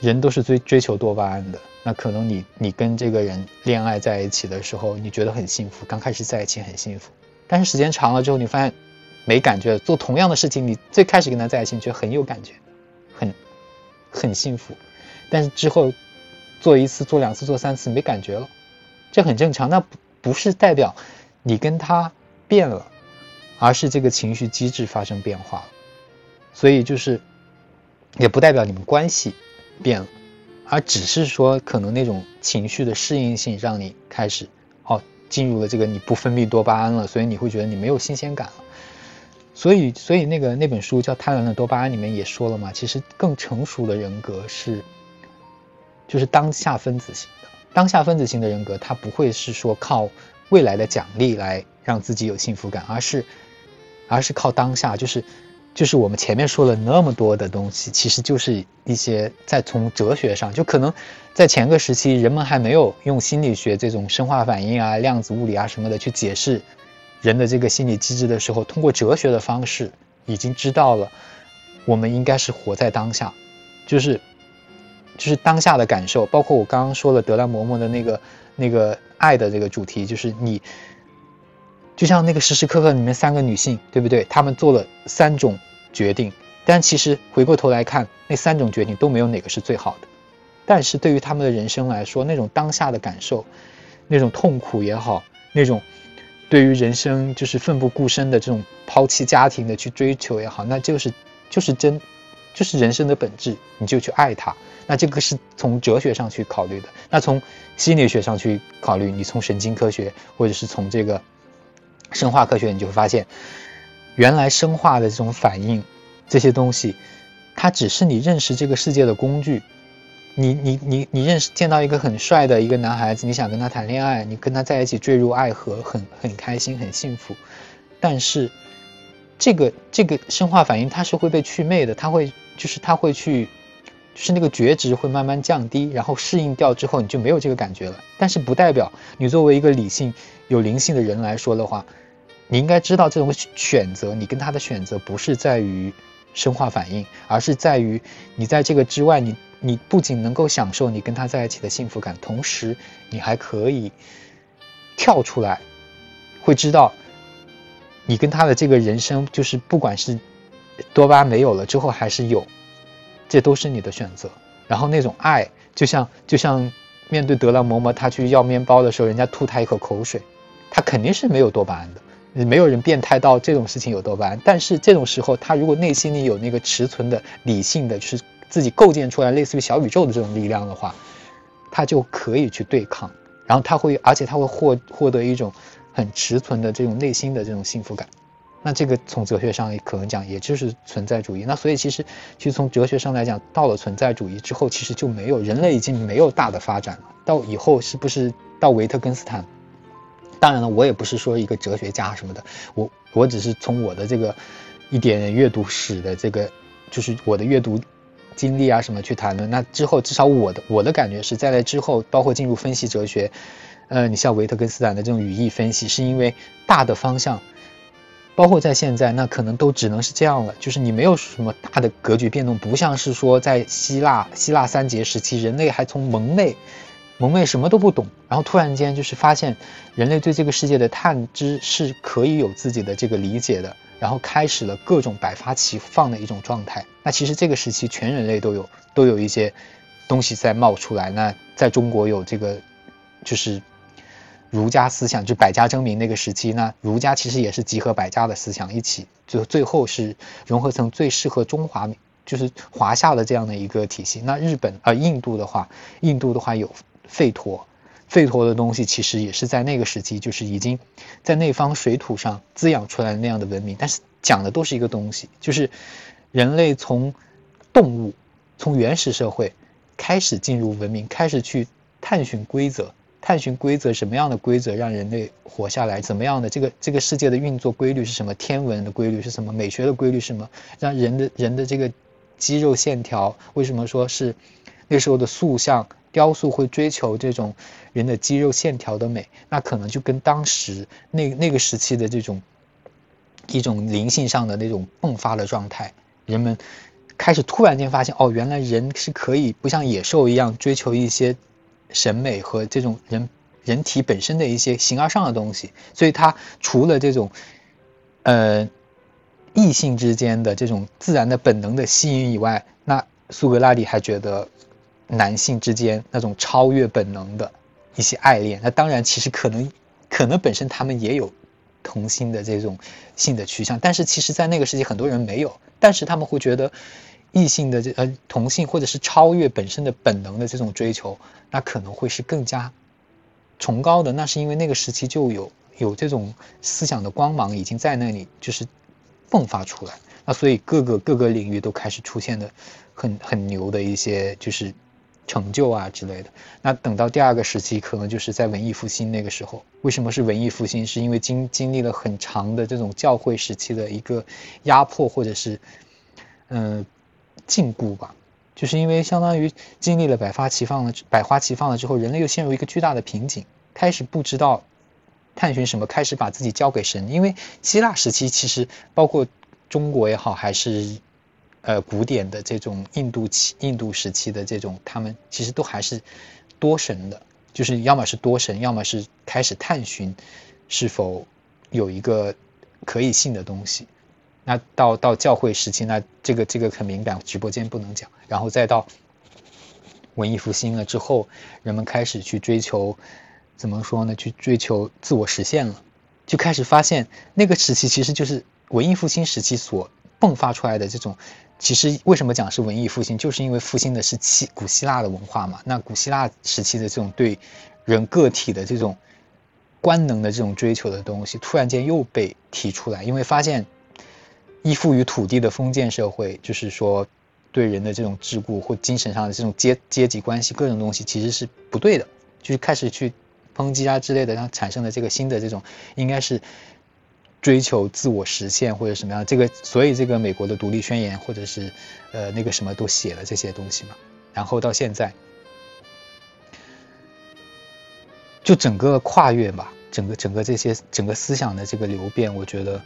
人都是追追求多巴胺的。那可能你你跟这个人恋爱在一起的时候，你觉得很幸福，刚开始在一起很幸福，但是时间长了之后，你发现没感觉。做同样的事情，你最开始跟他在一起，你觉得很有感觉，很很幸福，但是之后做一次、做两次、做三次没感觉了，这很正常。那不不是代表。你跟他变了，而是这个情绪机制发生变化了，所以就是也不代表你们关系变了，而只是说可能那种情绪的适应性让你开始进入了这个你不分泌多巴胺了，所以你会觉得你没有新鲜感了。所以所以那个那本书叫《贪婪的多巴胺》里面也说了嘛，其实更成熟的人格是就是当下分子型的，当下分子型的人格，他不会是说靠。未来的奖励来让自己有幸福感，而是，而是靠当下，就是，就是我们前面说了那么多的东西，其实就是一些在从哲学上，就可能在前个时期，人们还没有用心理学这种生化反应啊、量子物理啊什么的去解释人的这个心理机制的时候，通过哲学的方式已经知道了，我们应该是活在当下，就是，就是当下的感受，包括我刚刚说了德拉嬷嬷的那个。那个爱的这个主题，就是你，就像那个时时刻刻里面三个女性，对不对？她们做了三种决定，但其实回过头来看，那三种决定都没有哪个是最好的。但是对于他们的人生来说，那种当下的感受，那种痛苦也好，那种对于人生就是奋不顾身的这种抛弃家庭的去追求也好，那就是就是真。就是人生的本质，你就去爱它。那这个是从哲学上去考虑的。那从心理学上去考虑，你从神经科学或者是从这个生化科学，你就会发现，原来生化的这种反应，这些东西，它只是你认识这个世界的工具。你你你你认识见到一个很帅的一个男孩子，你想跟他谈恋爱，你跟他在一起坠入爱河，很很开心，很幸福。但是这个这个生化反应它是会被祛魅的，它会。就是它会去，是那个觉知会慢慢降低，然后适应掉之后，你就没有这个感觉了。但是不代表你作为一个理性、有灵性的人来说的话，你应该知道这种选择，你跟他的选择不是在于生化反应，而是在于你在这个之外，你你不仅能够享受你跟他在一起的幸福感，同时你还可以跳出来，会知道你跟他的这个人生，就是不管是。多巴没有了之后还是有，这都是你的选择。然后那种爱，就像就像面对德拉嬷嬷，他去要面包的时候，人家吐他一口口水，他肯定是没有多巴胺的。没有人变态到这种事情有多巴胺。但是这种时候，他如果内心里有那个持存的理性的，就是自己构建出来类似于小宇宙的这种力量的话，他就可以去对抗。然后他会，而且他会获获得一种很持存的这种内心的这种幸福感。那这个从哲学上可能讲，也就是存在主义。那所以其实，其实从哲学上来讲，到了存在主义之后，其实就没有人类已经没有大的发展了。到以后是不是到维特根斯坦？当然了，我也不是说一个哲学家什么的，我我只是从我的这个一点阅读史的这个，就是我的阅读经历啊什么去谈论。那之后至少我的我的感觉是在那之后，包括进入分析哲学，呃，你像维特根斯坦的这种语义分析，是因为大的方向。包括在现在，那可能都只能是这样了，就是你没有什么大的格局变动，不像是说在希腊希腊三杰时期，人类还从蒙昧，蒙昧什么都不懂，然后突然间就是发现人类对这个世界的探知是可以有自己的这个理解的，然后开始了各种百花齐放的一种状态。那其实这个时期全人类都有都有一些东西在冒出来。那在中国有这个就是。儒家思想就百家争鸣那个时期，那儒家其实也是集合百家的思想一起，就最后是融合成最适合中华，就是华夏的这样的一个体系。那日本呃印度的话，印度的话有吠陀，吠陀的东西其实也是在那个时期，就是已经在那方水土上滋养出来那样的文明。但是讲的都是一个东西，就是人类从动物，从原始社会开始进入文明，开始去探寻规则。探寻规则，什么样的规则让人类活下来？怎么样的这个这个世界的运作规律是什么？天文的规律是什么？美学的规律是什么？让人的人的这个肌肉线条，为什么说是那时候的塑像雕塑会追求这种人的肌肉线条的美？那可能就跟当时那那个时期的这种一种灵性上的那种迸发的状态，人们开始突然间发现，哦，原来人是可以不像野兽一样追求一些审美和这种人。人体本身的一些形而上的东西，所以它除了这种，呃，异性之间的这种自然的本能的吸引以外，那苏格拉底还觉得男性之间那种超越本能的一些爱恋，那当然其实可能可能本身他们也有同性的这种性的趋向，但是其实在那个时期很多人没有，但是他们会觉得异性的这呃同性或者是超越本身的本能的这种追求，那可能会是更加。崇高的那是因为那个时期就有有这种思想的光芒已经在那里就是迸发出来，那所以各个各个领域都开始出现的很很牛的一些就是成就啊之类的。那等到第二个时期，可能就是在文艺复兴那个时候。为什么是文艺复兴？是因为经经历了很长的这种教会时期的一个压迫或者是嗯禁锢吧。就是因为相当于经历了百花齐放了，百花齐放了之后，人类又陷入一个巨大的瓶颈，开始不知道探寻什么，开始把自己交给神。因为希腊时期其实包括中国也好，还是呃古典的这种印度期、印度时期的这种，他们其实都还是多神的，就是要么是多神，要么是开始探寻是否有一个可以信的东西。那到到教会时期，那这个这个很敏感，直播间不能讲。然后再到文艺复兴了之后，人们开始去追求，怎么说呢？去追求自我实现了，就开始发现那个时期其实就是文艺复兴时期所迸发出来的这种。其实为什么讲是文艺复兴，就是因为复兴的是希古希腊的文化嘛。那古希腊时期的这种对人个体的这种官能的这种追求的东西，突然间又被提出来，因为发现。依附于土地的封建社会，就是说，对人的这种桎梏或精神上的这种阶阶级关系，各种东西其实是不对的，就是开始去抨击啊之类的，然后产生了这个新的这种，应该是追求自我实现或者什么样。这个，所以这个美国的独立宣言或者是呃那个什么都写了这些东西嘛。然后到现在，就整个跨越吧，整个整个这些整个思想的这个流变，我觉得。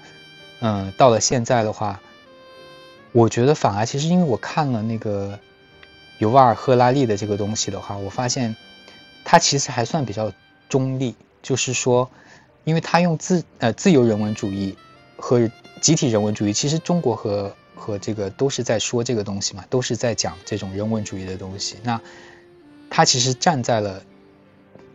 嗯，到了现在的话，我觉得反而其实因为我看了那个尤瓦尔·赫拉利的这个东西的话，我发现他其实还算比较中立，就是说，因为他用自呃自由人文主义和集体人文主义，其实中国和和这个都是在说这个东西嘛，都是在讲这种人文主义的东西。那他其实站在了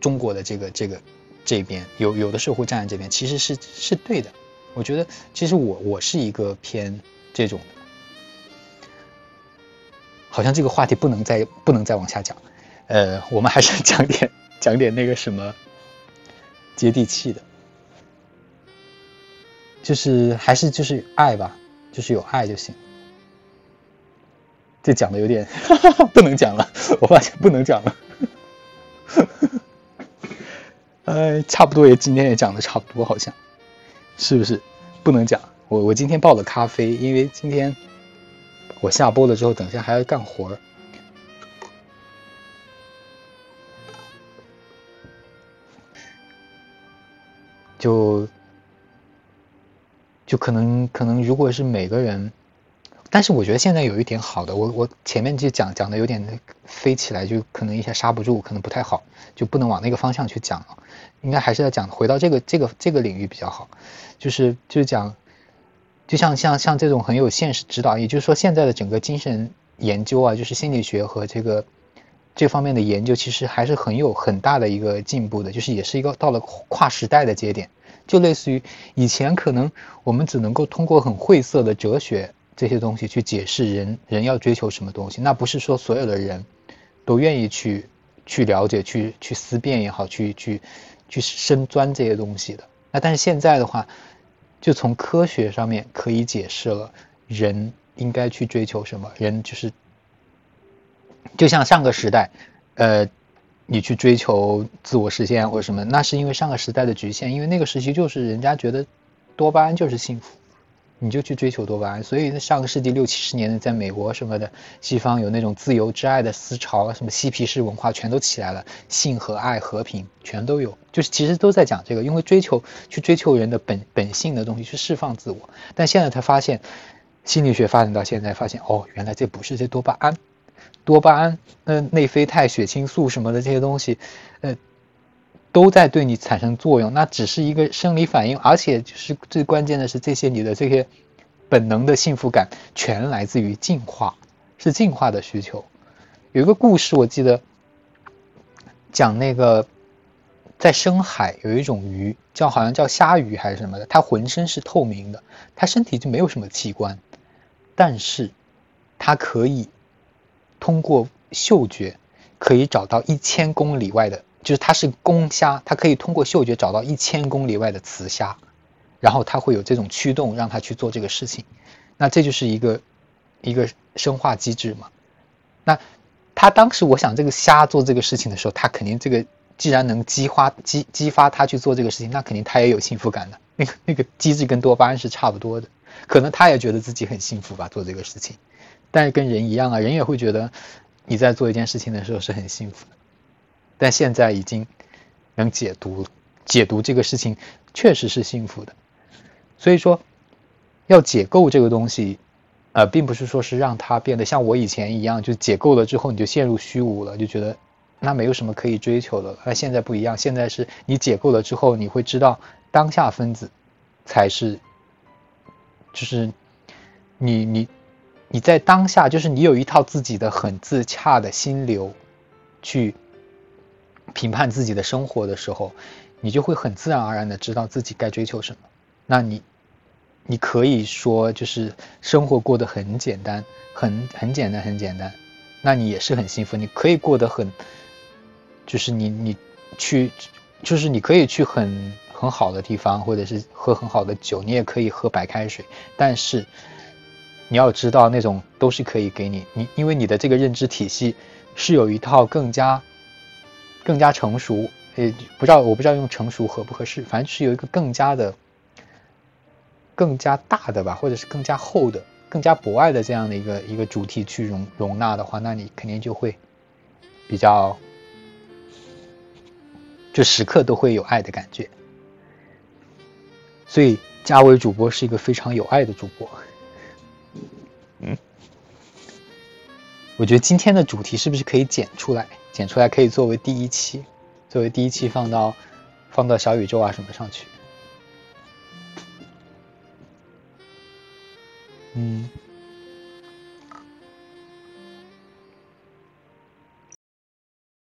中国的这个这个这边，有有的时候会站在这边，其实是是对的。我觉得其实我我是一个偏这种，好像这个话题不能再不能再往下讲，呃，我们还是 讲点讲点那个什么接地气的，就是还是就是爱吧，就是有爱就行。这讲的有点哈 哈不能讲了，我发现不能讲了，呃，差不多也今天也讲的差不多，好像。是不是不能讲？我我今天泡了咖啡，因为今天我下播了之后，等下还要干活儿，就就可能可能，如果是每个人。但是我觉得现在有一点好的，我我前面就讲讲的有点飞起来，就可能一下刹不住，可能不太好，就不能往那个方向去讲了。应该还是要讲回到这个这个这个领域比较好，就是就是讲，就像像像这种很有现实指导，也就是说现在的整个精神研究啊，就是心理学和这个这方面的研究，其实还是很有很大的一个进步的，就是也是一个到了跨时代的节点，就类似于以前可能我们只能够通过很晦涩的哲学。这些东西去解释人人要追求什么东西，那不是说所有的人都愿意去去了解、去去思辨也好，去去去深钻这些东西的。那但是现在的话，就从科学上面可以解释了人应该去追求什么。人就是就像上个时代，呃，你去追求自我实现或者什么，那是因为上个时代的局限，因为那个时期就是人家觉得多巴胺就是幸福。你就去追求多巴胺。所以上个世纪六七十年代，在美国什么的，西方有那种自由之爱的思潮，什么嬉皮士文化全都起来了，性和爱、和平全都有，就是其实都在讲这个，因为追求去追求人的本本性的东西，去释放自我。但现在才发现，心理学发展到现在，发现哦，原来这不是这多巴胺，多巴胺、那内啡肽、血清素什么的这些东西，呃。都在对你产生作用，那只是一个生理反应，而且就是最关键的是，这些你的这些本能的幸福感全来自于进化，是进化的需求。有一个故事我记得，讲那个在深海有一种鱼，叫好像叫虾鱼还是什么的，它浑身是透明的，它身体就没有什么器官，但是它可以通过嗅觉可以找到一千公里外的。就是它是公虾，它可以通过嗅觉找到一千公里外的雌虾，然后它会有这种驱动让它去做这个事情，那这就是一个一个生化机制嘛。那它当时我想这个虾做这个事情的时候，它肯定这个既然能激发激激发它去做这个事情，那肯定它也有幸福感的。那个那个机制跟多巴胺是差不多的，可能它也觉得自己很幸福吧，做这个事情。但是跟人一样啊，人也会觉得你在做一件事情的时候是很幸福的。但现在已经能解读解读这个事情，确实是幸福的。所以说，要解构这个东西，呃，并不是说是让它变得像我以前一样，就解构了之后你就陷入虚无了，就觉得那没有什么可以追求的。那现在不一样，现在是你解构了之后，你会知道当下分子才是，就是你你你在当下，就是你有一套自己的很自洽的心流去。评判自己的生活的时候，你就会很自然而然的知道自己该追求什么。那你，你可以说就是生活过得很简单，很很简单，很简单。那你也是很幸福。你可以过得很，就是你你去，就是你可以去很很好的地方，或者是喝很好的酒，你也可以喝白开水。但是你要知道，那种都是可以给你你，因为你的这个认知体系是有一套更加。更加成熟，也不知道我不知道用成熟合不合适，反正是有一个更加的、更加大的吧，或者是更加厚的、更加博爱的这样的一个一个主题去容容纳的话，那你肯定就会比较，就时刻都会有爱的感觉。所以，嘉伟主播是一个非常有爱的主播。嗯，我觉得今天的主题是不是可以剪出来？剪出来可以作为第一期，作为第一期放到放到小宇宙啊什么上去。嗯。